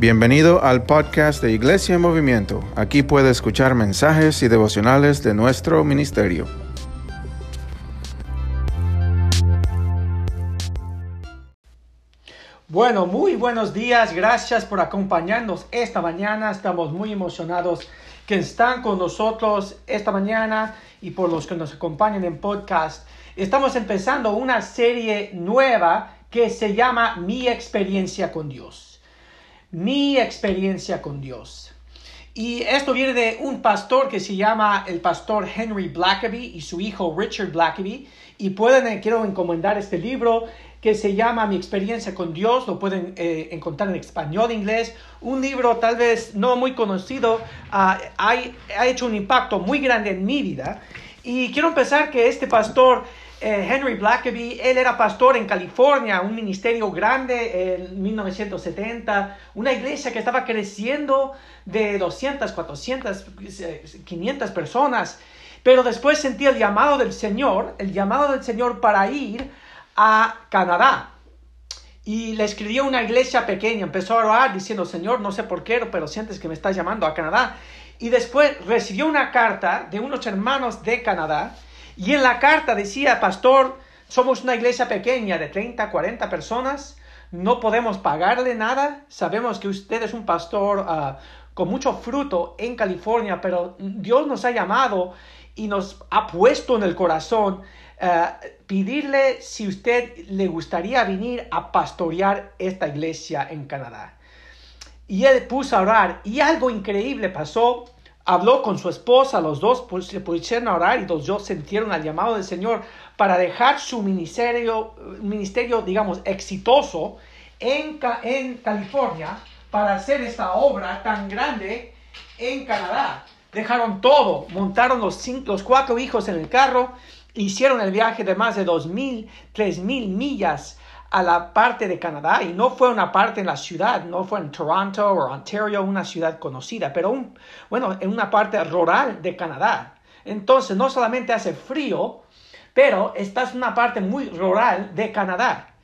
Bienvenido al podcast de Iglesia en Movimiento. Aquí puede escuchar mensajes y devocionales de nuestro ministerio. Bueno, muy buenos días. Gracias por acompañarnos esta mañana. Estamos muy emocionados que están con nosotros esta mañana y por los que nos acompañan en podcast. Estamos empezando una serie nueva que se llama Mi experiencia con Dios. Mi experiencia con Dios. Y esto viene de un pastor que se llama el pastor Henry Blackaby y su hijo Richard Blackaby. Y pueden, eh, quiero encomendar este libro que se llama Mi experiencia con Dios, lo pueden eh, encontrar en español, inglés, un libro tal vez no muy conocido, ah, ha, hecho un impacto muy grande en mi vida. Y quiero empezar que este pastor, eh, Henry Blackaby, él era pastor en California, un ministerio grande en 1970, una iglesia que estaba creciendo de 200, 400, 500 personas, pero después sentía el llamado del Señor, el llamado del Señor para ir a Canadá. Y le escribió una iglesia pequeña, empezó a orar diciendo, Señor, no sé por qué, pero sientes que me estás llamando a Canadá. Y después recibió una carta de unos hermanos de Canadá y en la carta decía, pastor, somos una iglesia pequeña de 30, 40 personas, no podemos pagarle nada, sabemos que usted es un pastor ah, con mucho fruto en California, pero Dios nos ha llamado y nos ha puesto en el corazón eh, pedirle si usted le gustaría venir a pastorear esta iglesia en Canadá. Y él puso a orar y algo increíble pasó. Habló con su esposa, los dos se pusieron a orar y los dos sintieron el llamado del Señor para dejar su ministerio, ministerio digamos, exitoso en, en California para hacer esta obra tan grande en Canadá. Dejaron todo, montaron los, cinco, los cuatro hijos en el carro hicieron el viaje de más de 2.000, 3.000 millas a la parte de Canadá y no fue una parte en la ciudad, no fue en Toronto o Ontario, una ciudad conocida, pero bueno, en una parte rural de Canadá. Entonces no solamente hace frío, pero esta en una parte muy rural de Canadá.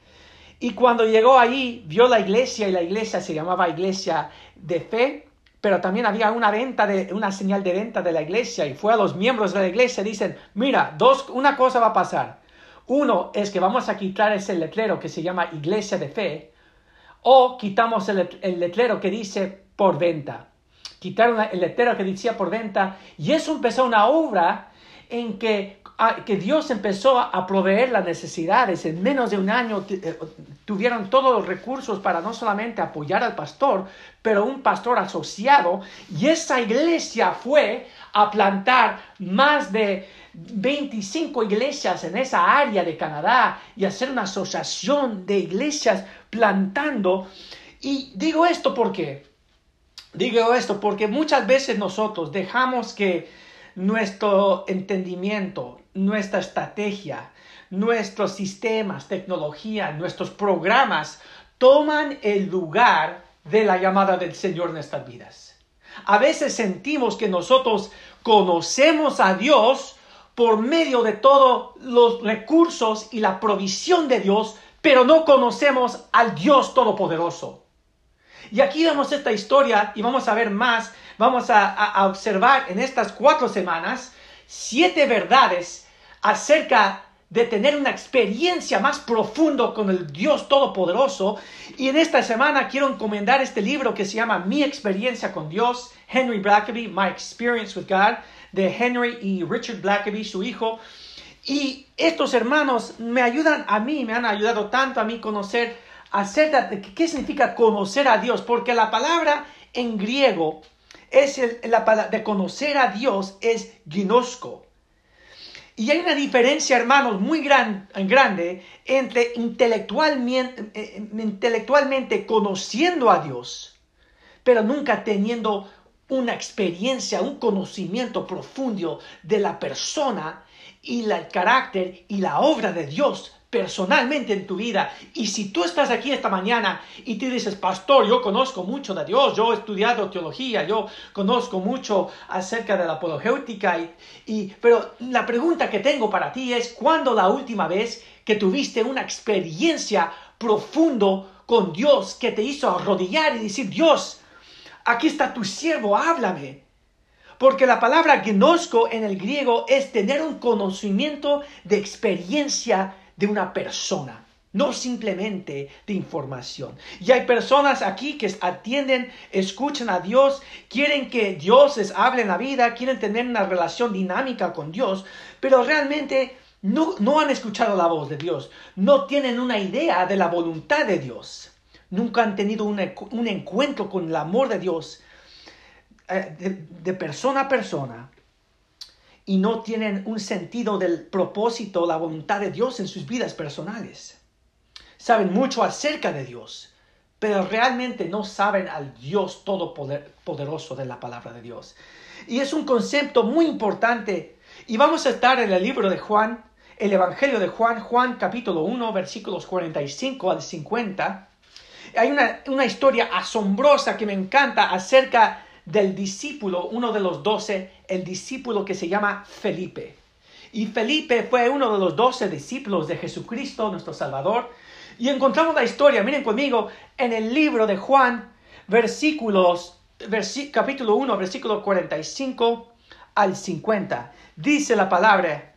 Y cuando llegó ahí, vio la iglesia y la iglesia se llamaba Iglesia de Fe pero también había una venta de una señal de venta de la iglesia y fue a los miembros de la iglesia dicen, mira, dos una cosa va a pasar. Uno es que vamos a quitar ese letrero que se llama Iglesia de Fe o quitamos el, letrero que dice por venta. Quitaron el letrero que decía por venta y eso empezó una obra en que que Dios empezó a proveer las necesidades. En menos de un año eh, tuvieron todos los recursos para no solamente apoyar al pastor, pero un pastor asociado. Y esa iglesia fue a plantar más de 25 iglesias en esa área de Canadá y hacer una asociación de iglesias plantando. Y digo esto porque, digo esto porque muchas veces nosotros dejamos que nuestro entendimiento, nuestra estrategia, nuestros sistemas, tecnología, nuestros programas toman el lugar de la llamada del Señor en nuestras vidas. A veces sentimos que nosotros conocemos a Dios por medio de todos los recursos y la provisión de Dios, pero no conocemos al Dios Todopoderoso. Y aquí vemos esta historia y vamos a ver más, vamos a, observar en estas cuatro semanas siete verdades acerca de tener una experiencia más profundo con el Dios Todopoderoso. Y en esta semana quiero encomendar este libro que se llama Mi experiencia con Dios, Henry Blackaby, My Experience with God, de Henry y Richard Blackaby, su hijo. Y estos hermanos me ayudan a mí, me han ayudado tanto a mí conocer acerca de qué significa conocer a Dios, porque la palabra en griego es la palabra de conocer a Dios es ginosco. Y hay una diferencia, hermanos, muy gran, grande entre intelectualmente, eh, intelectualmente conociendo a Dios, pero nunca teniendo una experiencia, un conocimiento profundo de la persona y el carácter y la obra de Dios personalmente en tu vida. Y si tú estás aquí esta mañana y te dices, pastor, yo conozco mucho de Dios, yo he estudiado teología, yo conozco mucho acerca de la apologéutica, y, pero la pregunta que tengo para ti es, ¿cuándo la última vez que tuviste una experiencia profundo con Dios que te hizo arrodillar y decir, Dios, aquí está tu siervo, háblame. Porque la palabra gnosco en el griego es tener un conocimiento de experiencia de una persona no simplemente de información. Y hay personas aquí que atienden, escuchan a Dios, quieren que Dios les hable en la vida, quieren tener una relación dinámica con Dios, pero realmente no, no han escuchado la voz de Dios, no tienen una idea de la voluntad de Dios, nunca han tenido un, encuentro con el amor de Dios eh, de persona a persona y no tienen un sentido del propósito, la voluntad de Dios en sus vidas personales saben mucho acerca de Dios, pero realmente no saben al Dios todopoderoso de la palabra de Dios. Y es un concepto muy importante. Y vamos a estar en el libro de Juan, el Evangelio de Juan, Juan capítulo 1, versículos 45 al 50. Hay una, una historia asombrosa que me encanta acerca del discípulo, uno de los doce, el discípulo que se llama Felipe. Y Felipe fue uno de los doce discípulos de Jesucristo, nuestro Salvador. Y encontramos la historia, miren conmigo, en el libro de Juan, versículos, capítulo 1, versículo 45 al 50. Dice la palabra,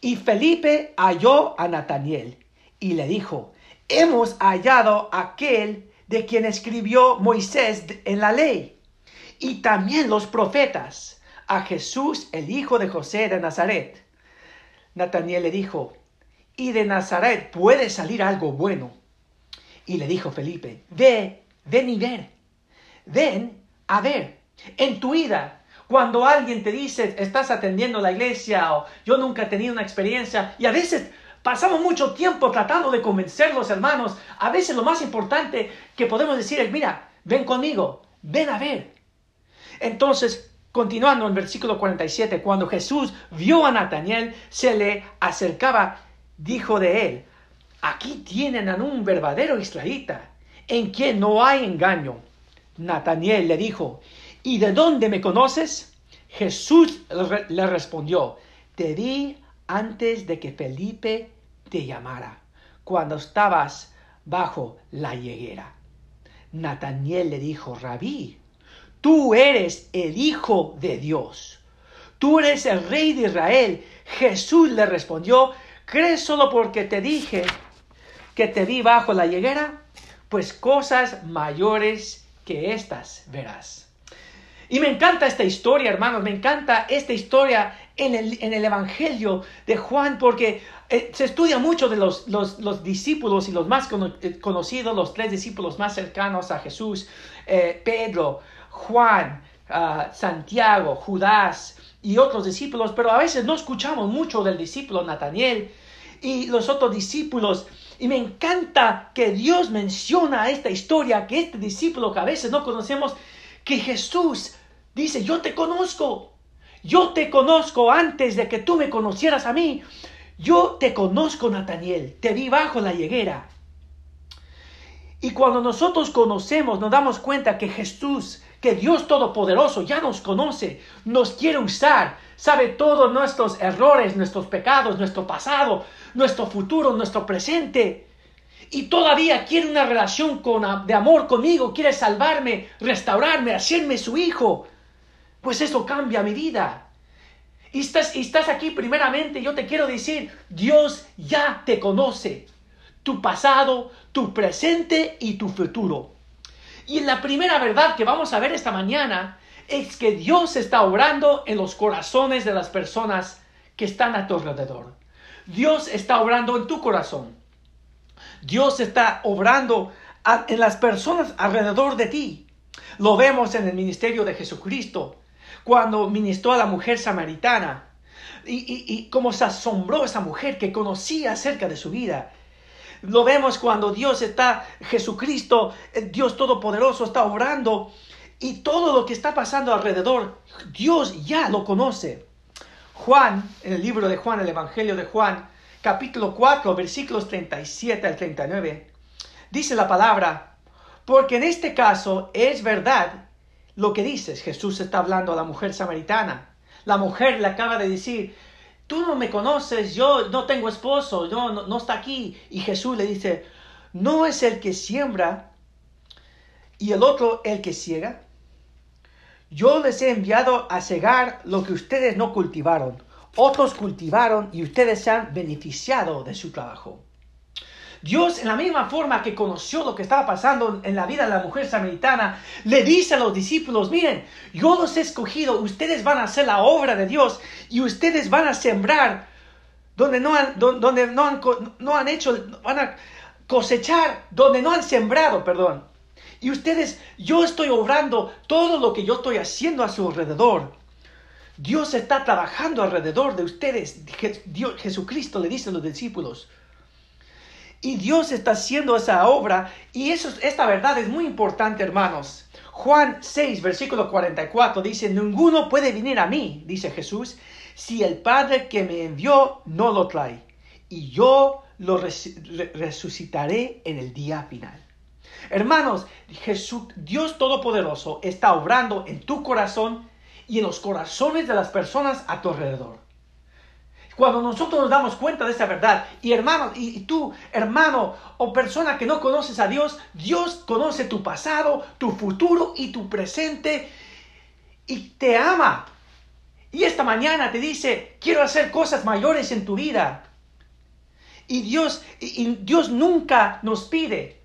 y Felipe halló a Nataniel y le dijo, hemos hallado aquel de quien escribió Moisés en la ley, y también los profetas, a Jesús, el hijo de José de Nazaret. Nataniel le dijo, y de Nazaret puede salir algo bueno. Y le dijo Felipe, ve, ven y ver, ven a ver, en tu vida, cuando alguien te dice, estás atendiendo la iglesia o yo nunca he tenido una experiencia, y a veces pasamos mucho tiempo tratando de convencer los hermanos, a veces lo más importante que podemos decir es, mira, ven conmigo, ven a ver. Entonces, continuando en versículo 47, cuando Jesús vio a Nataniel, se le acercaba dijo de él, aquí tienen a un verdadero israelita, en quien no hay engaño. Nataniel le dijo, ¿y de dónde me conoces? Jesús le respondió, te vi antes de que Felipe te llamara, cuando estabas bajo la higuera. Nataniel le dijo, Rabí, tú eres el Hijo de Dios, tú eres el Rey de Israel. Jesús le respondió, ¿Crees solo porque te dije que te vi bajo la higuera? Pues cosas mayores que estas verás. Y me encanta esta historia, hermanos, me encanta esta historia en el, en el Evangelio de Juan, porque eh, se estudia mucho de los, los, discípulos y los más eh, conocidos, los tres discípulos más cercanos a Jesús, eh, Pedro, Juan, ah, Santiago, Judas, y otros discípulos, pero a veces no escuchamos mucho del discípulo Nataniel y los otros discípulos. Y me encanta que Dios menciona esta historia, que este discípulo que a veces no conocemos, que Jesús dice, yo te conozco, yo te conozco antes de que tú me conocieras a mí. Yo te conozco, Nataniel, te vi bajo la higuera. Y cuando nosotros conocemos, nos damos cuenta que Jesús que Dios Todopoderoso ya nos conoce, nos quiere usar, sabe todos nuestros errores, nuestros pecados, nuestro pasado, nuestro futuro, nuestro presente. Y todavía quiere una relación con, de amor conmigo, quiere salvarme, restaurarme, hacerme su hijo. Pues eso cambia mi vida. Y estás, estás aquí primeramente, yo te quiero decir, Dios ya te conoce. Tu pasado, tu presente y tu futuro. Y la primera verdad que vamos a ver esta mañana es que Dios está obrando en los corazones de las personas que están a tu alrededor. Dios está obrando en tu corazón. Dios está obrando en las personas alrededor de ti. Lo vemos en el ministerio de Jesucristo, cuando ministró a la mujer samaritana. Y, y cómo se asombró esa mujer que conocía acerca de su vida lo vemos cuando Dios está, Jesucristo, Dios Todopoderoso está obrando y todo lo que está pasando alrededor, Dios ya lo conoce. Juan, en el libro de Juan, el Evangelio de Juan, capítulo 4, versículos 37 al 39, dice la palabra, porque en este caso es verdad lo que dices. Jesús está hablando a la mujer samaritana. La mujer le acaba de decir, tú no me conoces, yo no tengo esposo, yo no, está aquí. Y Jesús le dice, ¿no es el que siembra y el otro el que ciega? Yo les he enviado a cegar lo que ustedes no cultivaron. Otros cultivaron y ustedes se han beneficiado de su trabajo. Dios, en la misma forma que conoció lo que estaba pasando en la vida de la mujer samaritana, le dice a los discípulos, miren, yo los he escogido, ustedes van a hacer la obra de Dios y ustedes van a sembrar donde no han, donde no han, no han hecho, van a cosechar donde no han sembrado, perdón. Y ustedes, yo estoy obrando todo lo que yo estoy haciendo a su alrededor. Dios está trabajando alrededor de ustedes. Dios, Jesucristo le dice a los discípulos. Y Dios está haciendo esa obra. Y eso, esta verdad es muy importante, hermanos. Juan 6, versículo 44 dice, ninguno puede venir a mí, dice Jesús, si el Padre que me envió no lo trae. Y yo lo resucitaré en el día final. Hermanos, Jesús, Dios Todopoderoso está obrando en tu corazón y en los corazones de las personas a tu alrededor. Cuando nosotros nos damos cuenta de esa verdad, y hermano, y, tú, hermano o persona que no conoces a Dios, Dios conoce tu pasado, tu futuro y tu presente, y te ama. Y esta mañana te dice, quiero hacer cosas mayores en tu vida. Y Dios, y Dios nunca nos pide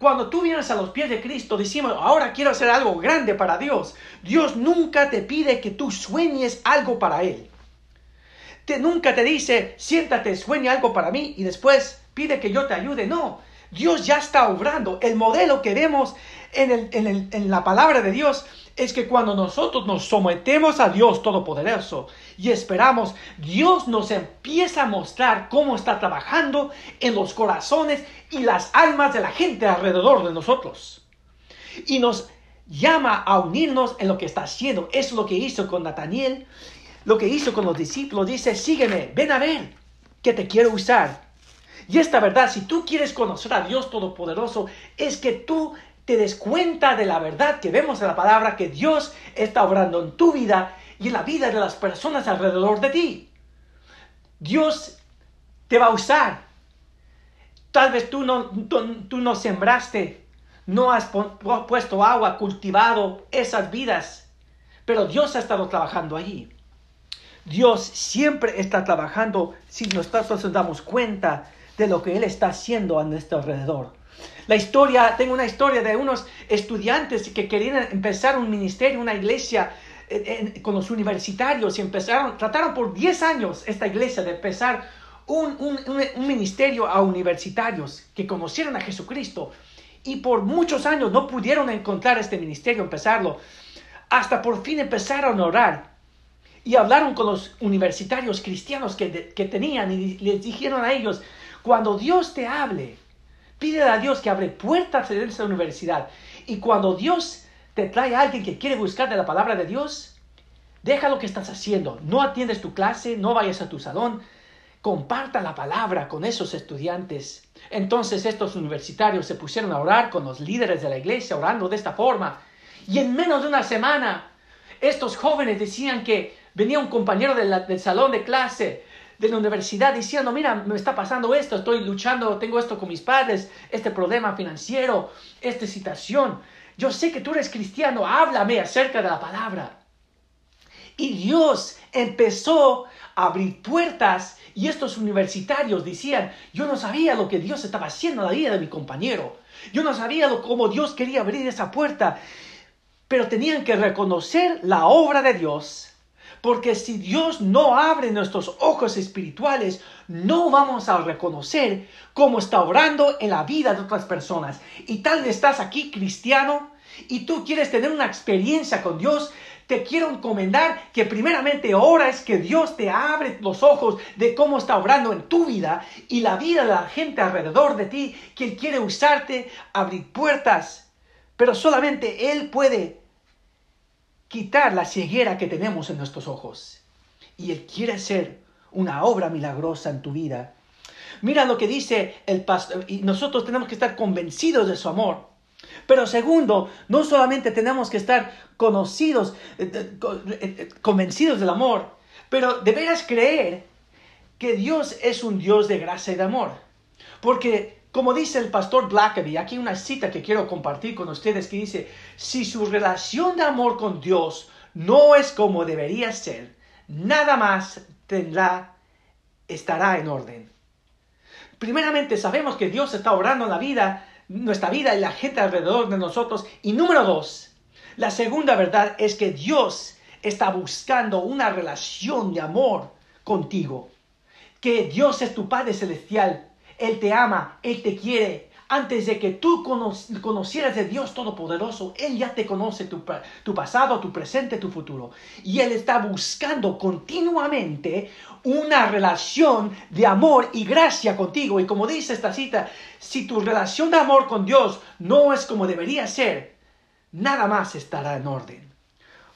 cuando tú vienes a los pies de Cristo, decimos, ahora quiero hacer algo grande para Dios. Dios nunca te pide que tú sueñes algo para Él. Nunca te dice, siéntate, sueña algo para mí y después pide que yo te ayude. No, Dios ya está obrando. El modelo que vemos en, en la palabra de Dios es que cuando nosotros nos sometemos a Dios Todopoderoso y esperamos, Dios nos empieza a mostrar cómo está trabajando en los corazones y las almas de la gente alrededor de nosotros. Y nos llama a unirnos en lo que está haciendo. Es lo que hizo con Nathaniel, lo que hizo con los discípulos. Dice, sígueme, ven a ver, que te quiero usar. Y esta verdad, si tú quieres conocer a Dios Todopoderoso, es que tú te des cuenta de la verdad que vemos en la palabra que Dios está obrando en tu vida y en la vida de las personas alrededor de ti. Dios te va a usar. Tal vez tú no, tú, no sembraste, no has puesto agua, cultivado esas vidas, pero Dios ha estado trabajando allí. Dios siempre está trabajando si nosotros nos damos cuenta de lo que Él está haciendo a nuestro alrededor. La historia, tengo una historia de unos estudiantes que querían empezar un ministerio, una iglesia eh, con los universitarios y empezaron, trataron por 10 años esta iglesia de empezar un, un, ministerio a universitarios que conocieron a Jesucristo y por muchos años no pudieron encontrar este ministerio, empezarlo, hasta por fin empezaron a orar y hablaron con los universitarios cristianos que, que tenían y les dijeron a ellos, cuando Dios te hable, Pide a Dios que abre puertas en esa universidad. Y cuando Dios te trae a alguien que quiere buscar de la palabra de Dios, deja lo que estás haciendo. No atiendes tu clase, no vayas a tu salón. Comparta la palabra con esos estudiantes. Entonces estos universitarios se pusieron a orar con los líderes de la iglesia, orando de esta forma. Y en menos de una semana, estos jóvenes decían que venía un compañero del salón de clase de la universidad diciendo, mira, me está pasando esto, estoy luchando, tengo esto con mis padres, este problema financiero, esta situación. Yo sé que tú eres cristiano, háblame acerca de la palabra. Y Dios empezó a abrir puertas y estos universitarios decían, yo no sabía lo que Dios estaba haciendo en la vida de mi compañero. Yo no sabía lo, cómo Dios quería abrir esa puerta. Pero tenían que reconocer la obra de Dios porque si Dios no abre nuestros ojos espirituales, no vamos a reconocer cómo está orando en la vida de otras personas. Y tal vez estás aquí cristiano y tú quieres tener una experiencia con Dios, te quiero encomendar que primeramente ores que Dios te abre los ojos de cómo está obrando en tu vida y la vida de la gente alrededor de ti, que Él quiere usarte, abrir puertas, pero solamente Él puede quitar la ceguera que tenemos en nuestros ojos. Y Él quiere hacer una obra milagrosa en tu vida. Mira lo que dice el pastor, y nosotros tenemos que estar convencidos de su amor. Pero segundo, no solamente tenemos que estar conocidos, eh, eh, eh, convencidos del amor, pero deberás creer que Dios es un Dios de gracia y de amor. Porque como dice el pastor Blackaby, aquí una cita que quiero compartir con ustedes que dice, si su relación de amor con Dios no es como debería ser, nada más tendrá, estará en orden. Primeramente, sabemos que Dios está orando en la vida, nuestra vida y la gente alrededor de nosotros. Y número dos, la segunda verdad es que Dios está buscando una relación de amor contigo. Que Dios es tu Padre Celestial. Él te ama, Él te quiere, antes de que tú conocieras de Dios Todopoderoso, Él ya te conoce tu, pasado, tu presente, tu futuro. Y Él está buscando continuamente una relación de amor y gracia contigo. Y como dice esta cita, si tu relación de amor con Dios no es como debería ser, nada más estará en orden.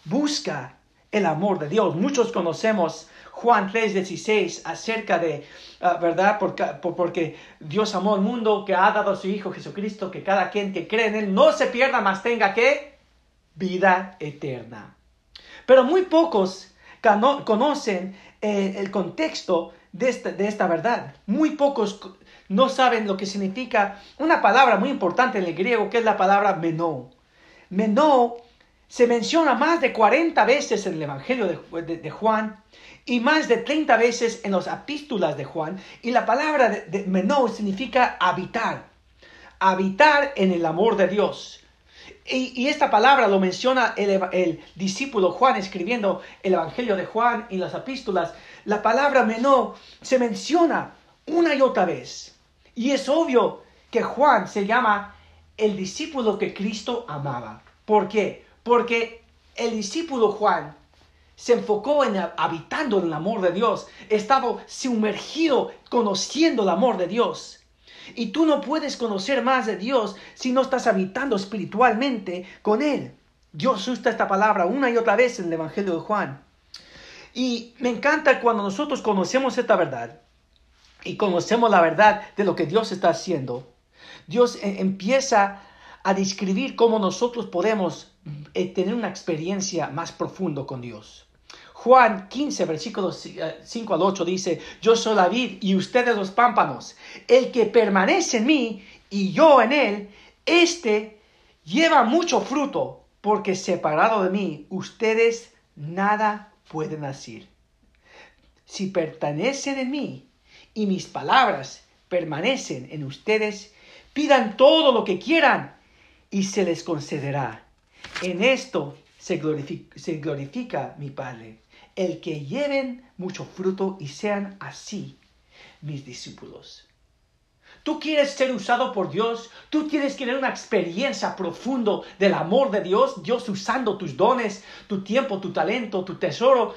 Busca el amor de Dios. Muchos conocemos Juan 3:16 acerca de, ah, ¿verdad? Porque, porque, Dios amó al mundo que ha dado a su Hijo Jesucristo, que cada quien que cree en Él no se pierda, más tenga que vida eterna. Pero muy pocos conocen eh, el contexto de esta, de esta verdad. Muy pocos no saben lo que significa una palabra muy importante en el griego, que es la palabra menó. Menó se menciona más de 40 veces en el Evangelio de, Juan y más de 30 veces en las epístolas de Juan. Y la palabra de, menó significa habitar, habitar en el amor de Dios. Y, esta palabra lo menciona el, el, discípulo Juan escribiendo el Evangelio de Juan y las epístolas. La palabra menó se menciona una y otra vez. Y es obvio que Juan se llama el discípulo que Cristo amaba. ¿Por qué? Porque el discípulo Juan se enfocó en habitando en el amor de Dios, estaba sumergido conociendo el amor de Dios. Y tú no puedes conocer más de Dios si no estás habitando espiritualmente con Él. Dios usa esta palabra una y otra vez en el Evangelio de Juan. Y me encanta cuando nosotros conocemos esta verdad y conocemos la verdad de lo que Dios está haciendo. Dios eh, empieza a describir cómo nosotros podemos tener una experiencia más profunda con Dios. Juan 15, versículos 5 eh, al 8 dice, yo soy la vid y ustedes los pámpanos. El que permanece en mí y yo en él, este lleva mucho fruto, porque separado de mí, ustedes nada pueden hacer. Si pertenecen en mí y mis palabras permanecen en ustedes, pidan todo lo que quieran y se les concederá. En esto se glorifica, mi Padre, el que lleven mucho fruto y sean así mis discípulos. Tú quieres ser usado por Dios, tú quieres tener una experiencia profunda del amor de Dios, Dios usando tus dones, tu tiempo, tu talento, tu tesoro.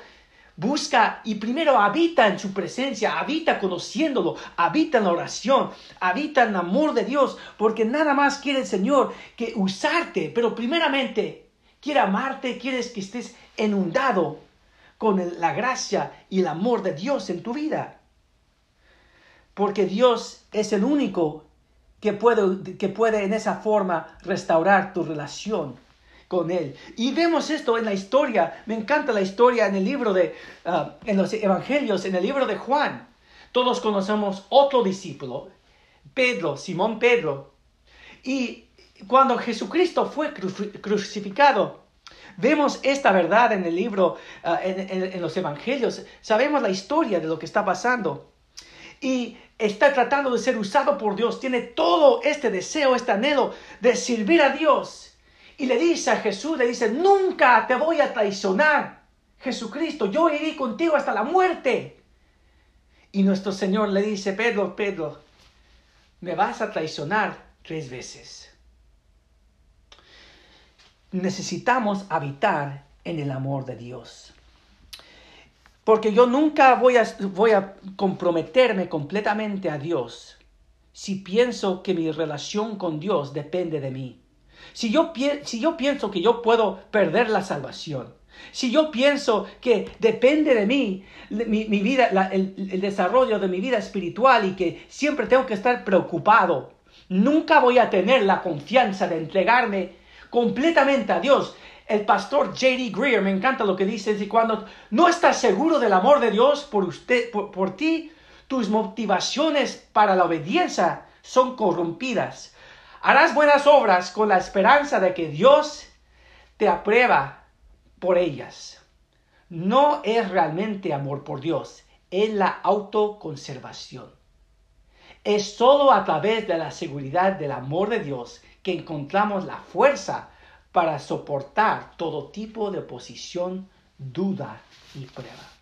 Busca y primero habita en su presencia, habita conociéndolo, habita en la oración, habita en el amor de Dios, porque nada más quiere el Señor que usarte, pero primeramente quiere amarte, quieres que estés inundado con la gracia y el amor de Dios en tu vida. Porque Dios es el único que puede, que puede en esa forma restaurar tu relación con Él. Y vemos esto en la historia, me encanta la historia en el libro de, ah, en los evangelios, en el libro de Juan. Todos conocemos otro discípulo, Pedro, Simón Pedro. Y cuando Jesucristo fue crucificado, vemos esta verdad en el libro, ah, en, los evangelios, sabemos la historia de lo que está pasando. Y está tratando de ser usado por Dios, tiene todo este deseo, este anhelo de servir a Dios. Y le dice a Jesús, le dice, nunca te voy a traicionar. Jesucristo, yo iré contigo hasta la muerte. Y nuestro Señor le dice, Pedro, Pedro, me vas a traicionar tres veces necesitamos habitar en el amor de Dios. Porque yo nunca voy a, voy a comprometerme completamente a Dios si pienso que mi relación con Dios depende de mí. Si yo, si yo pienso que yo puedo perder la salvación, si yo pienso que depende de mí mi, vida, el, el desarrollo de mi vida espiritual y que siempre tengo que estar preocupado, nunca voy a tener la confianza de entregarme completamente a Dios. El pastor J.D. Greer me encanta lo que dice, y cuando no estás seguro del amor de Dios por usted, por, ti, tus motivaciones para la obediencia son corrompidas. Harás buenas obras con la esperanza de que Dios te aprueba por ellas. No es realmente amor por Dios, es la autoconservación. Es solo a través de la seguridad del amor de Dios que encontramos la fuerza para soportar todo tipo de oposición, duda y prueba.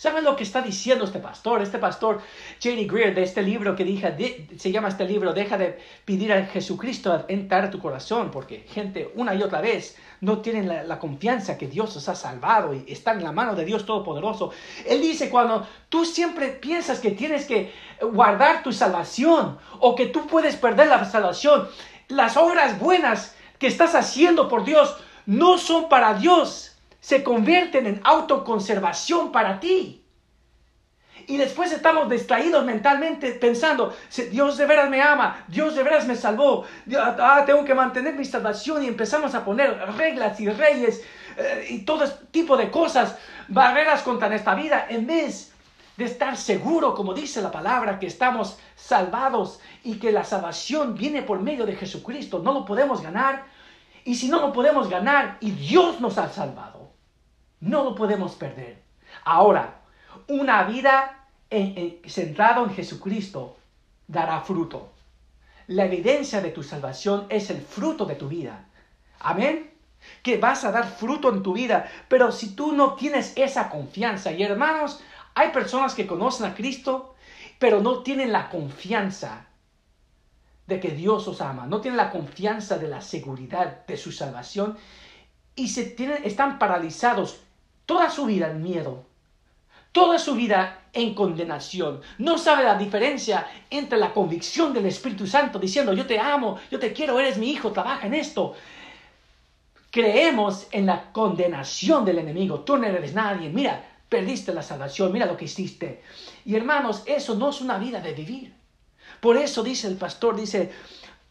¿Saben lo que está diciendo este pastor? Este pastor, J.D. Greer, de este libro que dije, se llama este libro, deja de pedir a Jesucristo entrar a tu corazón, porque gente una y otra vez no tienen la, confianza que Dios os ha salvado y están en la mano de Dios Todopoderoso. Él dice, cuando tú siempre piensas que tienes que guardar tu salvación o que tú puedes perder la salvación, las obras buenas que estás haciendo por Dios no son para Dios se convierten en autoconservación para ti. Y después estamos distraídos mentalmente pensando, Dios de veras me ama, Dios de veras me salvó, ah, tengo que mantener mi salvación y empezamos a poner reglas y reyes eh, y todo tipo de cosas, barreras contra esta vida, en vez de estar seguro, como dice la palabra, que estamos salvados y que la salvación viene por medio de Jesucristo, no lo podemos ganar. Y si no lo podemos ganar y Dios nos ha salvado, no lo podemos perder. Ahora, una vida centrada en Jesucristo dará fruto. La evidencia de tu salvación es el fruto de tu vida. Amén. Que vas a dar fruto en tu vida. Pero si tú no tienes esa confianza, y hermanos, hay personas que conocen a Cristo, pero no tienen la confianza de que Dios os ama, no tienen la confianza de la seguridad de su salvación y se tienen, están paralizados toda su vida en miedo, toda su vida en condenación. No sabe la diferencia entre la convicción del Espíritu Santo diciendo, yo te amo, yo te quiero, eres mi hijo, trabaja en esto. Creemos en la condenación del enemigo. Tú no eres nadie. Mira, perdiste la salvación. Mira lo que hiciste. Y hermanos, eso no es una vida de vivir. Por eso dice el pastor, dice,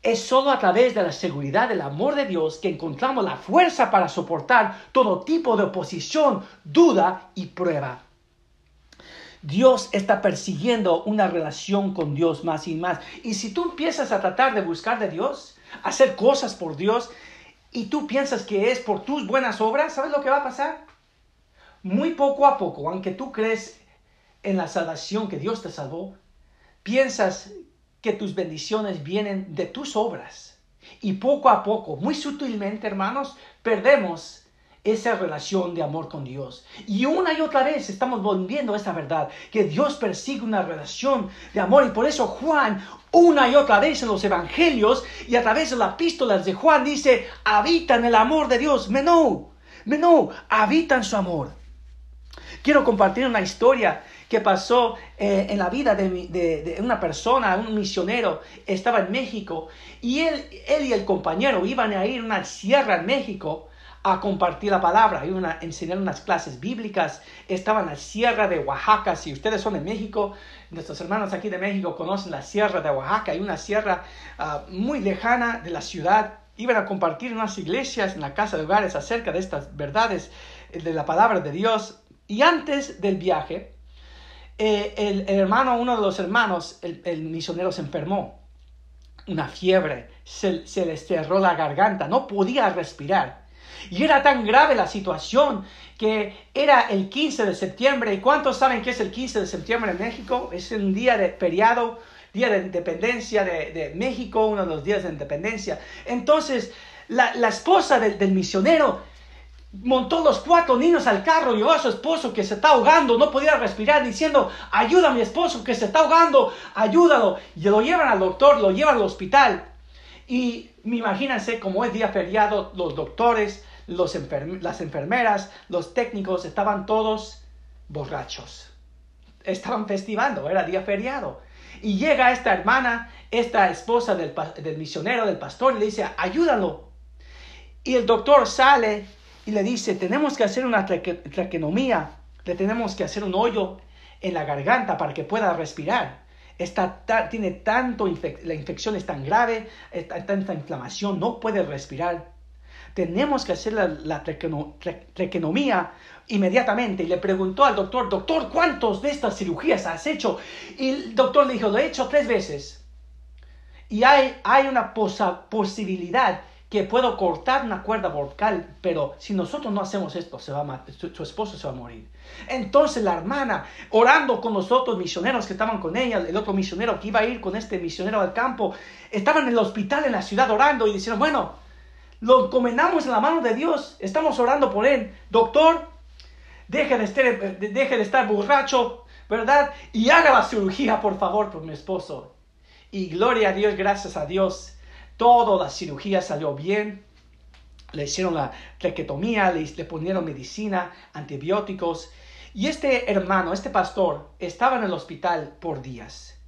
es solo a través de la seguridad del amor de Dios que encontramos la fuerza para soportar todo tipo de oposición, duda y prueba. Dios está persiguiendo una relación con Dios más y más. Y si tú empiezas a tratar de buscar de Dios, hacer cosas por Dios, y tú piensas que es por tus buenas obras, ¿sabes lo que va a pasar? Muy poco a poco, aunque tú crees en la salvación que Dios te salvó, piensas que tus bendiciones vienen de tus obras. Y poco a poco, muy sutilmente, hermanos, perdemos esa relación de amor con Dios. Y una y otra vez estamos volviendo a esa verdad, que Dios persigue una relación de amor. Y por eso Juan, una y otra vez en los evangelios y a través de las epístolas de Juan, dice, habitan el amor de Dios. Menú, menú, habitan su amor. Quiero compartir una historia que pasó eh, en la vida de, una persona, un misionero, estaba en México y él, él y el compañero iban a ir a una sierra en México a compartir la palabra, iban a enseñar unas clases bíblicas, estaban en la sierra de Oaxaca, si ustedes son de México, nuestros hermanos aquí de México conocen la sierra de Oaxaca, hay una sierra ah, muy lejana de la ciudad, iban a compartir unas iglesias en la casa de hogares acerca de estas verdades eh, de la palabra de Dios, y antes del viaje, eh, el, hermano, uno de los hermanos, el, misionero se enfermó, una fiebre, se, se le cerró la garganta, no podía respirar. Y era tan grave la situación que era el 15 de septiembre. ¿Y cuántos saben que es el 15 de septiembre en México? Es un día de feriado, día de independencia de, México, uno de los días de independencia. Entonces, la, esposa del misionero montó los cuatro niños al carro, llevó a su esposo que se está ahogando, no podía respirar, diciendo, ayuda a mi esposo que se está ahogando, ayúdalo. Y lo llevan al doctor, lo llevan al hospital. Y imagínense, como es día feriado, los doctores, los las enfermeras, los técnicos, estaban todos borrachos. Estaban festivando, era día feriado. Y llega esta hermana, esta esposa del, del misionero, del pastor, y le dice, ayúdalo. Y el doctor sale y le dice, tenemos que hacer una traquenomía, le tenemos que hacer un hoyo en la garganta para que pueda respirar. Está, tiene tanto, la infección es tan grave, está, tanta inflamación, no puede respirar. Tenemos que hacer la, la traquenomía inmediatamente. Y le preguntó al doctor, doctor, ¿cuántos de estas cirugías has hecho? Y el doctor le dijo, lo he hecho tres veces. y hay, hay una posibilidad que puedo cortar una cuerda vocal, pero si nosotros no hacemos esto, se va su, esposo se va a morir. Entonces la hermana, orando con los otros misioneros que estaban con ella, el otro misionero que iba a ir con este misionero al campo, estaban en el hospital en la ciudad orando y dijeron, bueno, lo encomendamos en la mano de Dios, estamos orando por él. Doctor, deje de estar, deje de estar borracho, ¿verdad? Y haga la cirugía, por favor, por mi esposo. Y gloria a Dios, gracias a Dios Toda la cirugía salió bien. Le hicieron la traquetomía, le, le ponieron medicina, antibióticos. Y este hermano, este pastor, estaba en el hospital por días.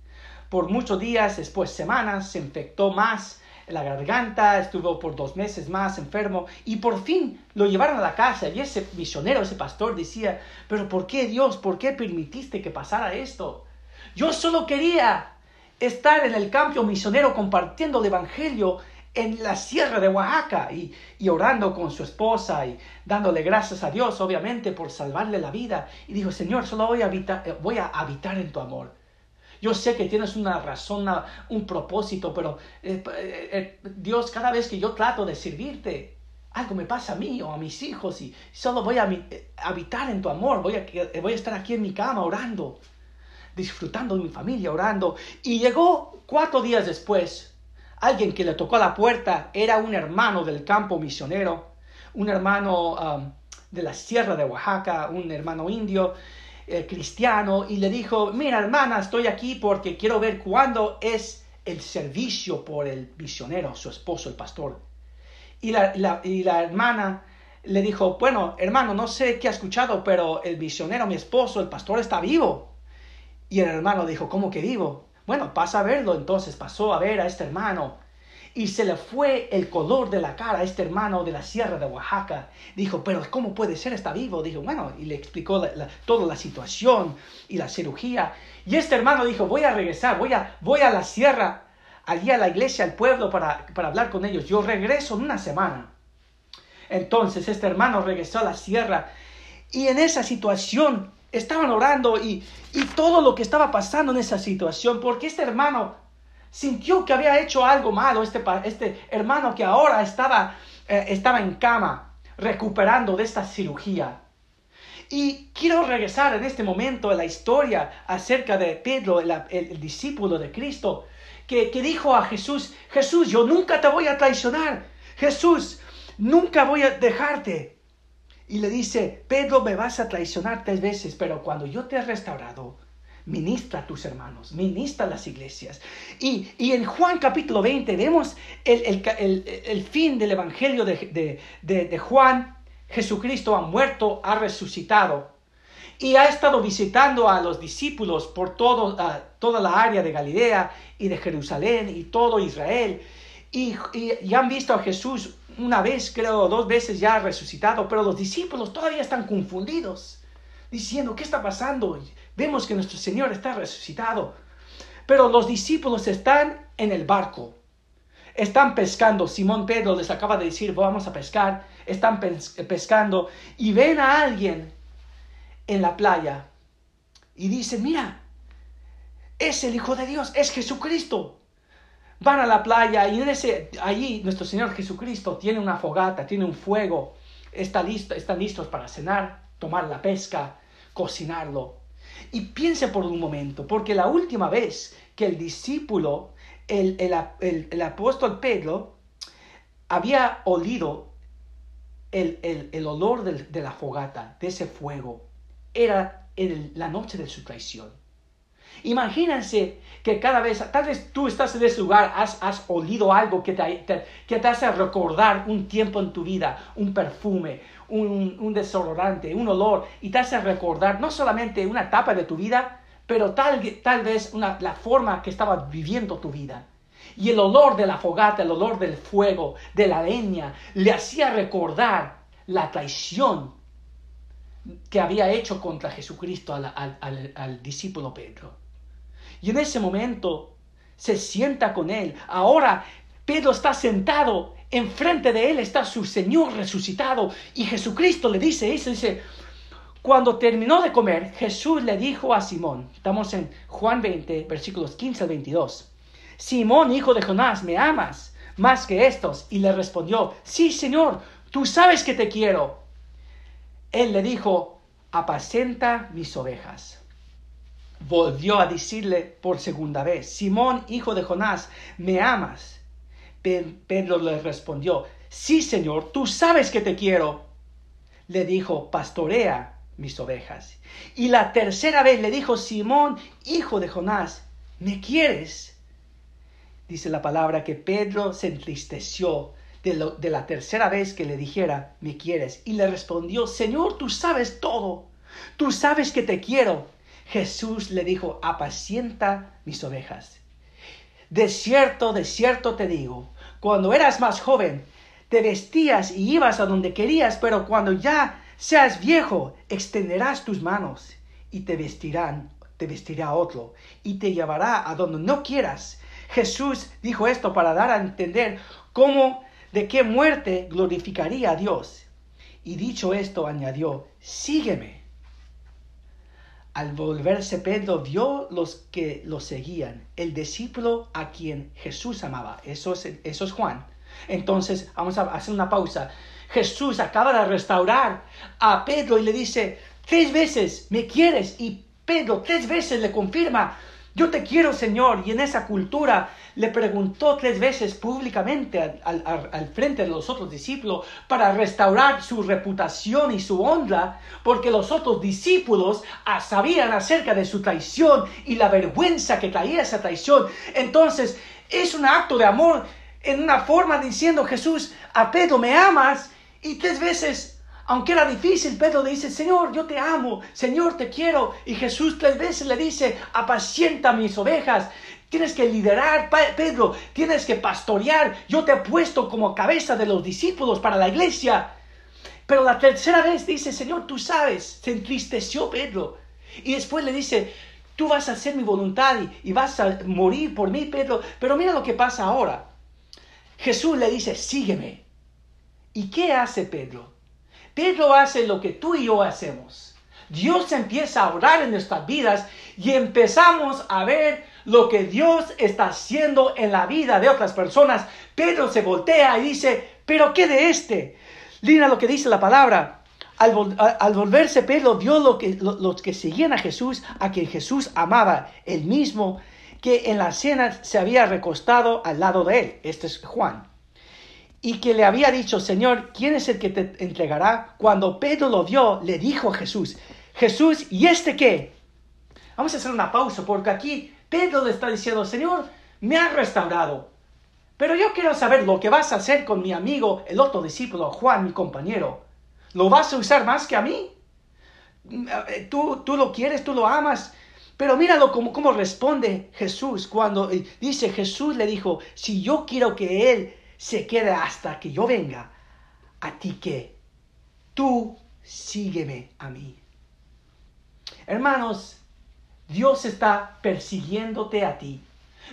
Por muchos días, después semanas, se infectó más la garganta, estuvo por dos meses más enfermo y por fin lo llevaron a la casa y ese misionero, ese pastor decía, pero ¿por qué Dios? ¿Por qué permitiste que pasara esto? Yo solo quería estar en el campo misionero compartiendo el Evangelio en la sierra de Oaxaca y, orando con su esposa y dándole gracias a Dios, obviamente, por salvarle la vida. Y dijo, Señor, solo voy a habitar, eh, voy a habitar en tu amor. Yo sé que tienes una razón, un propósito, pero eh, eh, Dios, cada vez que yo trato de servirte, algo me pasa a mí o a mis hijos y solo voy a habitar en tu amor, voy a, voy a estar aquí en mi cama orando disfrutando de mi familia, orando. Y llegó cuatro días después, alguien que le tocó la puerta era un hermano del campo misionero, un hermano um, de la sierra de Oaxaca, un hermano indio, eh, cristiano, y le dijo, mira hermana, estoy aquí porque quiero ver cuándo es el servicio por el misionero, su esposo, el pastor. Y la, y la hermana le dijo, bueno, hermano, no sé qué ha escuchado, pero el misionero, mi esposo, el pastor está vivo. Y el hermano dijo, ¿cómo que vivo? Bueno, pasa a verlo. Entonces pasó a ver a este hermano. Y se le fue el color de la cara a este hermano de la sierra de Oaxaca. Dijo, pero ¿cómo puede ser? Está vivo. Dijo, bueno, y le explicó toda la situación y la cirugía. Y este hermano dijo, voy a regresar, voy a, voy a la sierra, allí a la iglesia, al pueblo, para, para hablar con ellos. Yo regreso en una semana. Entonces este hermano regresó a la sierra y en esa situación estaban orando y, todo lo que estaba pasando en esa situación, porque este hermano sintió que había hecho algo malo, este, este hermano que ahora estaba, eh, estaba en cama recuperando de esta cirugía. Y quiero regresar en este momento a la historia acerca de Pedro, el, discípulo de Cristo, que, que dijo a Jesús, Jesús, yo nunca te voy a traicionar, Jesús, nunca voy a dejarte y le dice, Pedro, me vas a traicionar tres veces, pero cuando yo te he restaurado, ministra a tus hermanos, ministra a las iglesias. Y, en Juan capítulo 20 vemos el, fin del Evangelio de, Juan. Jesucristo ha muerto, ha resucitado y ha estado visitando a los discípulos por todo, toda la área de Galilea y de Jerusalén y todo Israel. Y, y, han visto a Jesús una vez, creo, dos veces ya resucitado, pero los discípulos todavía están confundidos, diciendo, ¿qué está pasando? Vemos que nuestro Señor está resucitado, pero los discípulos están en el barco, están pescando. Simón Pedro les acaba de decir, vamos a pescar, están pescando y ven a alguien en la playa y dicen, mira, es el Hijo de Dios, es Jesucristo van a la playa y en ese, allí nuestro Señor Jesucristo tiene una fogata, tiene un fuego, está listo, están listos para cenar, tomar la pesca, cocinarlo. Y piense por un momento, porque la última vez que el discípulo, el, el, apóstol Pedro, había olido el, olor de, la fogata, de ese fuego, era en la noche de su traición. Imagínense que cada vez, tal vez tú estás en ese lugar, has, has olido algo que te, que te hace recordar un tiempo en tu vida, un perfume, un, un desodorante, un olor, y te hace recordar no solamente una etapa de tu vida, pero tal, tal vez una, la forma que estabas viviendo tu vida. Y el olor de la fogata, el olor del fuego, de la leña, le hacía recordar la traición que había hecho contra Jesucristo al, al, al discípulo Pedro. Y en ese momento se sienta con él. Ahora Pedro está sentado, enfrente de él está su Señor resucitado. Y Jesucristo le dice eso, dice, cuando terminó de comer, Jesús le dijo a Simón, estamos en Juan 20, versículos 15 al 22, Simón, hijo de Jonás, ¿me amas más que estos? Y le respondió, sí, Señor, tú sabes que te quiero. Él le dijo, apacenta mis ovejas. Volvió a decirle por segunda vez, Simón, hijo de Jonás, ¿me amas? Pedro le respondió, sí, Señor, tú sabes que te quiero. Le dijo, pastorea mis ovejas. Y la tercera vez le dijo, Simón, hijo de Jonás, ¿me quieres? Dice la palabra que Pedro se entristeció de, de, la tercera vez que le dijera, ¿me quieres? Y le respondió, Señor, tú sabes todo, tú sabes que te quiero. Jesús le dijo, apacienta mis ovejas. De cierto, de cierto te digo, cuando eras más joven, te vestías y ibas a donde querías, pero cuando ya seas viejo, extenderás tus manos y te vestirán, te vestirá otro y te llevará a donde no quieras. Jesús dijo esto para dar a entender cómo, de qué muerte glorificaría a Dios. Y dicho esto, añadió, sígueme. Al volverse Pedro vio los que lo seguían, el discípulo a quien Jesús amaba. Eso es, eso es Juan. Entonces, vamos a hacer una pausa. Jesús acaba de restaurar a Pedro y le dice, tres veces me quieres. Y Pedro tres veces le confirma, yo te quiero, Señor. Y en esa cultura le preguntó tres veces públicamente al, frente de los otros discípulos para restaurar su reputación y su honra, porque los otros discípulos ah, sabían acerca de su traición y la vergüenza que traía esa traición. Entonces, es un acto de amor en una forma diciendo Jesús a Pedro, me amas, y tres veces aunque era difícil, Pedro le dice, Señor, yo te amo, Señor, te quiero. Y Jesús tres veces le dice, apacienta mis ovejas. Tienes que liderar, Pedro, tienes que pastorear. Yo te he puesto como cabeza de los discípulos para la iglesia. Pero la tercera vez dice, Señor, tú sabes, se entristeció Pedro. Y después le dice, tú vas a hacer mi voluntad y, vas a morir por mí, Pedro. Pero mira lo que pasa ahora. Jesús le dice, sígueme. ¿Y qué hace Pedro? Pedro hace lo que tú y yo hacemos. Dios empieza a orar en nuestras vidas y empezamos a ver lo que Dios está haciendo en la vida de otras personas. Pedro se voltea y dice, pero ¿qué de este? Lina lo que dice la palabra. Al, volverse Pedro vio lo que, los que seguían a Jesús, a quien Jesús amaba, el mismo que en la cena se había recostado al lado de él. Este es Juan y que le había dicho, Señor, ¿quién es el que te entregará? Cuando Pedro lo vio, le dijo a Jesús, Jesús, ¿y este qué? Vamos a hacer una pausa porque aquí Pedro le está diciendo, Señor, me has restaurado, pero yo quiero saber lo que vas a hacer con mi amigo, el otro discípulo, Juan, mi compañero. ¿Lo vas a usar más que a mí? Tú, tú lo quieres, tú lo amas. Pero míralo como, cómo responde Jesús cuando eh, dice, Jesús le dijo, si yo quiero que él se quede hasta que yo venga, a ti que tú sígueme a mí. Hermanos, Dios está persiguiéndote a ti.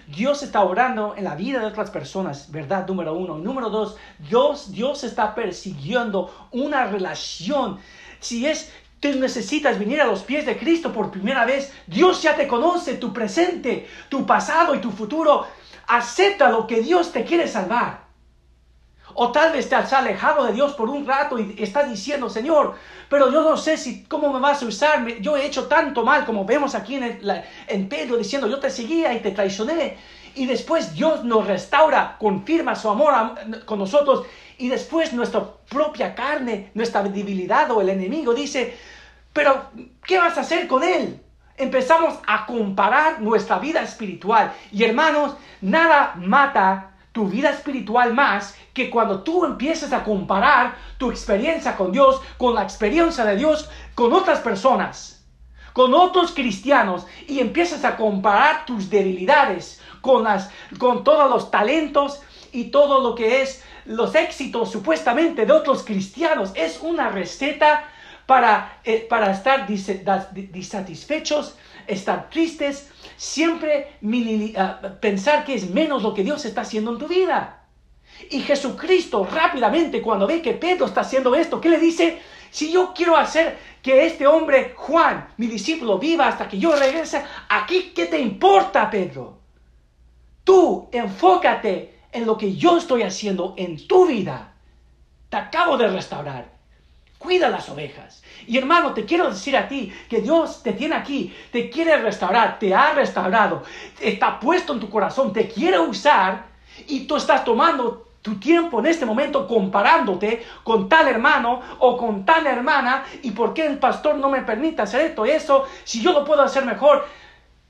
Dios está obrando en la vida de otras personas, verdad número uno. Número dos, Dios, Dios está persiguiendo una relación. Si es Tú necesitas venir a los pies de Cristo por primera vez. Dios ya te conoce, tu presente, tu pasado y tu futuro. Acepta lo que Dios te quiere salvar. O tal vez te has alejado de Dios por un rato y estás diciendo, Señor, pero yo no sé si cómo me vas a usar. Yo he hecho tanto mal como vemos aquí en, en Pedro diciendo, yo te seguía y te traicioné. Y después Dios nos restaura, confirma su amor con nosotros. Y después nuestra propia carne, nuestra debilidad o el enemigo dice, pero ¿qué vas a hacer con él? Empezamos a comparar nuestra vida espiritual. Y hermanos, nada mata tu vida espiritual más que cuando tú empiezas a comparar tu experiencia con Dios con la experiencia de Dios con otras personas, con otros cristianos y empiezas a comparar tus debilidades con, las, con todos los talentos y todo lo que es los éxitos supuestamente de otros cristianos. Es una receta para, eh, para estar disatisfechos, estar tristes, siempre ah, pensar que es menos lo que Dios está haciendo en tu vida. Y Jesucristo rápidamente cuando ve que Pedro está haciendo esto, ¿qué le dice? Si yo quiero hacer que este hombre, Juan, mi discípulo, viva hasta que yo regrese, aquí, ¿qué te importa, Pedro? Tú enfócate en lo que yo estoy haciendo en tu vida. Te acabo de restaurar. Cuida las ovejas. Y hermano, te quiero decir a ti que Dios te tiene aquí, te quiere restaurar, te ha restaurado, está puesto en tu corazón, te quiere usar y tú estás tomando tu tiempo en este momento comparándote con tal hermano o con tal hermana y por qué el pastor no me permite hacer esto, eso, si yo lo puedo hacer mejor.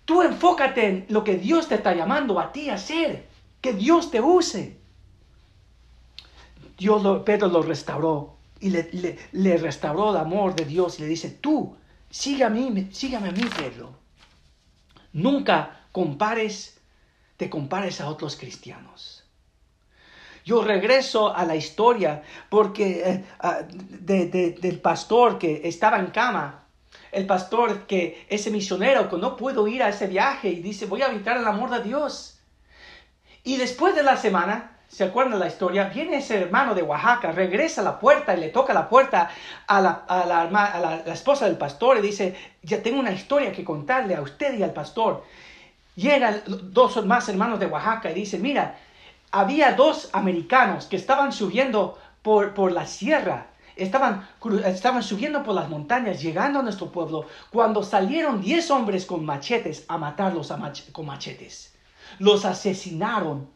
Tú enfócate en lo que Dios te está llamando a ti a hacer, que Dios te use. Dios lo, Pedro lo restauró y le, restauró el amor de Dios y le dice, tú, sígame, a mí, sígame a mí, Pedro. Nunca compares, te compares a otros cristianos. Yo regreso a la historia porque eh, ah, del pastor que estaba en cama, el pastor que ese misionero que no pudo ir a ese viaje y dice voy a evitar el amor de Dios. Y después de la semana, ¿se acuerdan la historia? Viene ese hermano de Oaxaca, regresa a la puerta y le toca la puerta a la, a la esposa del pastor y dice, ya tengo una historia que contarle a usted y al pastor. Llegan dos más hermanos de Oaxaca y dice, mira, había dos americanos que estaban subiendo por, por la sierra, estaban, estaban subiendo por las montañas, llegando a nuestro pueblo, cuando salieron diez hombres con machetes a matarlos con machetes. Los asesinaron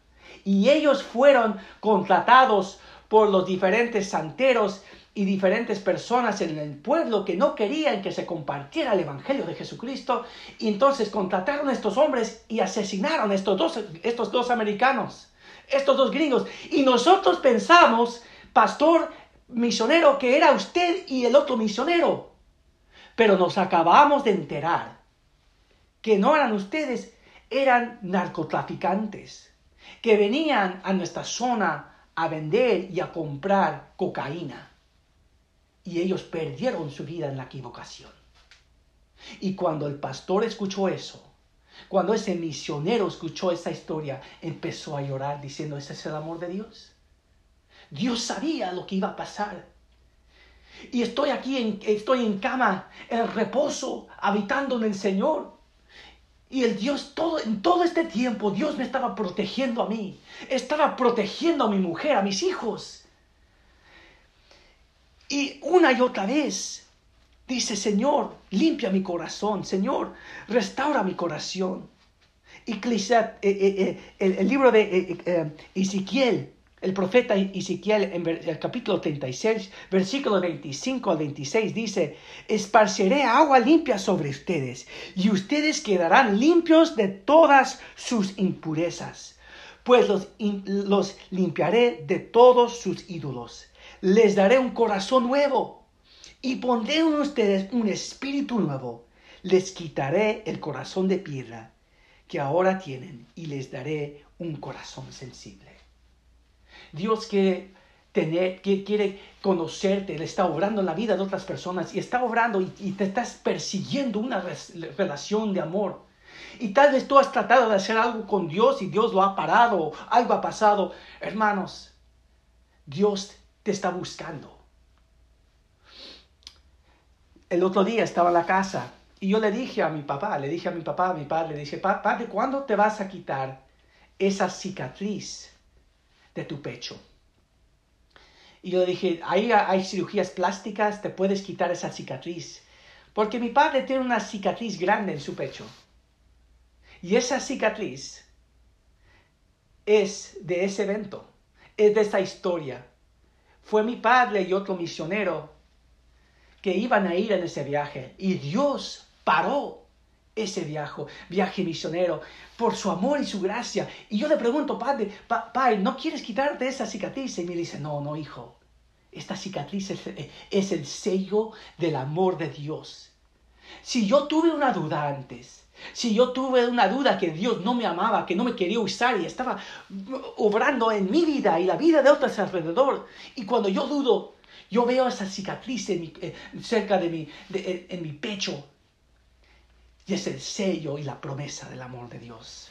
y ellos fueron contratados por los diferentes santeros y diferentes personas en el pueblo que no querían que se compartiera el Evangelio de Jesucristo. Y entonces contrataron a estos hombres y asesinaron a estos dos, estos dos americanos estos dos gringos. Y nosotros pensamos, pastor misionero, que era usted y el otro misionero. Pero nos acabamos de enterar que no eran ustedes, eran narcotraficantes, que venían a nuestra zona a vender y a comprar cocaína. Y ellos perdieron su vida en la equivocación. Y cuando el pastor escuchó eso, cuando ese misionero escuchó esa historia, empezó a llorar diciendo, ese es el amor de Dios. Dios sabía lo que iba a pasar. Y estoy aquí, en, estoy en cama, en reposo, habitando en el Señor. Y el Dios, todo, en todo este tiempo, Dios me estaba protegiendo a mí. Estaba protegiendo a mi mujer, a mis hijos. Y una y otra vez Dice, Señor, limpia mi corazón, Señor, restaura mi corazón. Y eh, eh, eh, el, libro de Ezequiel, el profeta Ezequiel en el capítulo 36, versículo 25 al 26 dice, esparceré agua limpia sobre ustedes y ustedes quedarán limpios de todas sus impurezas, pues los, los limpiaré de todos sus ídolos. Les daré un corazón nuevo y pondré en ustedes un espíritu nuevo. Les quitaré el corazón de piedra que ahora tienen y les daré un corazón sensible. Dios quiere tener, quiere conocerte, le está obrando en la vida de otras personas y está obrando y, te estás persiguiendo una relación de amor. Y tal vez tú has tratado de hacer algo con Dios y Dios lo ha parado, algo ha pasado. Hermanos, Dios te está buscando el otro día estaba en la casa y yo le dije a mi papá, le dije a mi papá, a mi padre, le dije, padre, ¿cuándo te vas a quitar esa cicatriz de tu pecho? Y yo dije, ahí hay cirugías plásticas, te puedes quitar esa cicatriz. Porque mi padre tiene una cicatriz grande en su pecho. Y esa cicatriz es de ese evento, es de esa historia. Fue mi padre y otro misionero que iban a ir en ese viaje y Dios paró ese viaje, viaje misionero, por su amor y su gracia. Y yo le pregunto, padre, padre, ¿no quieres quitarte esa cicatriz? Y me dice, no, no, hijo, esta cicatriz es, es el sello del amor de Dios. Si yo tuve una duda antes, si yo tuve una duda que Dios no me amaba, que no me quería usar y estaba obrando en mi vida y la vida de otros alrededor, y cuando yo dudo, yo veo esa cicatriz eh, cerca de mi, eh, en mi pecho. Es el sello y la promesa del amor de Dios.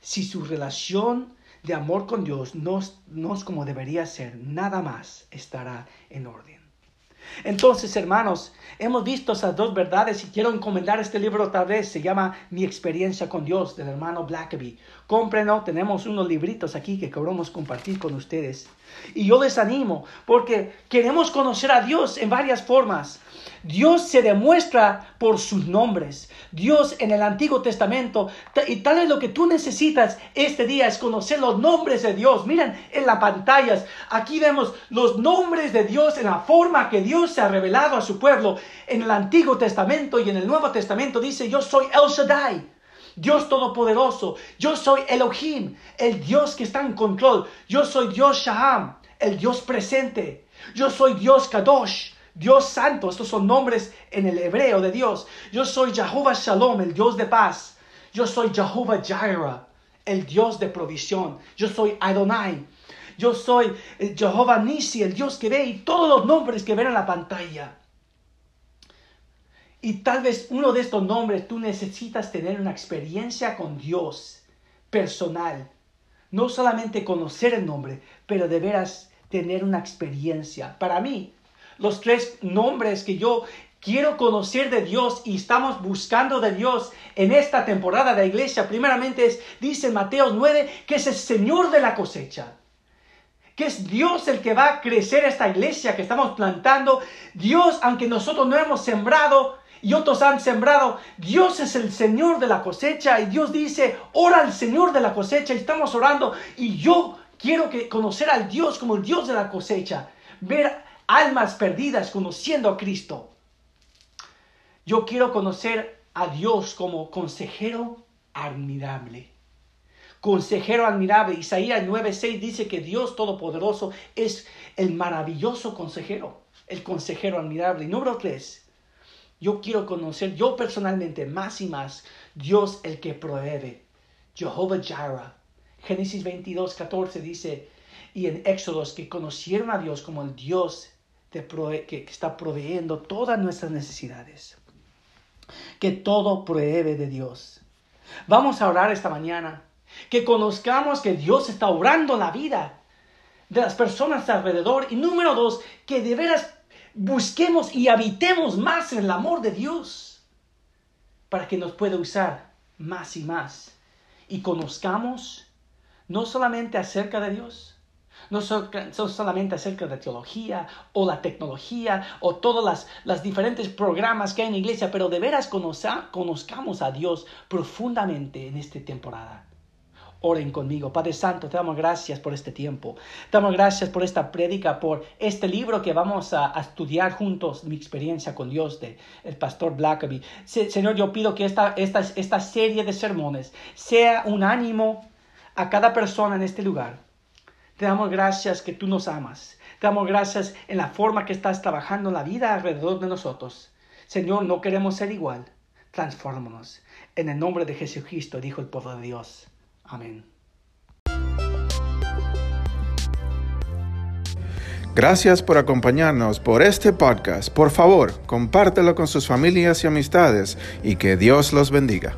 Si su relación de amor con Dios no, no es como debería ser, nada más estará en orden. Entonces, hermanos, hemos visto esas dos verdades y quiero encomendar este libro otra vez. Se llama Mi experiencia con Dios del hermano Blackaby. Cómprenlo, tenemos unos libritos aquí que queremos compartir con ustedes. Y yo les animo porque queremos conocer a Dios en varias formas. Dios se demuestra por sus nombres. Dios en el Antiguo Testamento, y tal vez lo que tú necesitas este día es conocer los nombres de Dios. Miren en las pantallas, aquí vemos los nombres de Dios en la forma que Dios se ha revelado a su pueblo. En el Antiguo Testamento y en el Nuevo Testamento dice, yo soy El Shaddai. Dios Todopoderoso, yo soy Elohim, el Dios que está en control, yo soy Dios Shaham, el Dios presente, yo soy Dios Kadosh, Dios Santo, estos son nombres en el hebreo de Dios. Yo soy Jehová Shalom, el Dios de paz. Yo soy Jehová Jireh, el Dios de provisión. Yo soy Adonai. Yo soy eh, Jehová Nisi, el Dios que ve, y todos los nombres que ven en la pantalla. Y tal vez uno de estos nombres tú necesitas tener una experiencia con Dios personal. No solamente conocer el nombre, pero de veras tener una experiencia. Para mí, los tres nombres que yo quiero conocer de Dios y estamos buscando de Dios en esta temporada de iglesia, primeramente es, dice Mateo 9, que es el Señor de la cosecha. Que es Dios el que va a crecer esta iglesia que estamos plantando. Dios, aunque nosotros no hemos sembrado y otros han sembrado, Dios es el Señor de la cosecha y Dios dice, ora al Señor de la cosecha y estamos orando y yo quiero que conocer al Dios como el Dios de la cosecha, ver almas perdidas conociendo a Cristo. Yo quiero conocer a Dios como consejero admirable. Consejero admirable. Isaías 9:6 dice que Dios Todopoderoso es el maravilloso consejero, el consejero admirable. Número 3, yo quiero conocer yo personalmente más y más Dios el que provee. Jehová Jireh. Génesis 22, 14 dice, y en Éxodos que conocieron a Dios como el Dios que está proveyendo todas nuestras necesidades. Que todo provee de Dios. Vamos a orar esta mañana. Que conozcamos que Dios está obrando la vida de las personas alrededor. Y número dos, que de veras busquemos y habitemos más en el amor de Dios para que nos pueda usar más y más. Y conozcamos no solamente acerca de Dios, no son, solamente acerca de teología o la tecnología o todos las, los diferentes programas que hay en la iglesia, pero de veras conozcamos a Dios profundamente en esta temporada. Oren conmigo. Padre Santo, te damos gracias por este tiempo. Te damos gracias por esta prédica, por este libro que vamos a, estudiar juntos, mi experiencia con Dios, de el pastor Blackaby. Señor, yo pido que esta, esta, esta serie de sermones sea un ánimo a cada persona en este lugar te damos gracias que tú nos amas. Te damos gracias en la forma que estás trabajando la vida alrededor de nosotros. Señor, no queremos ser igual. Transfórmanos. En el nombre de Jesucristo, dijo el pueblo de Dios. Amén. Gracias por acompañarnos por este podcast. Por favor, compártelo con sus familias y amistades y que Dios los bendiga.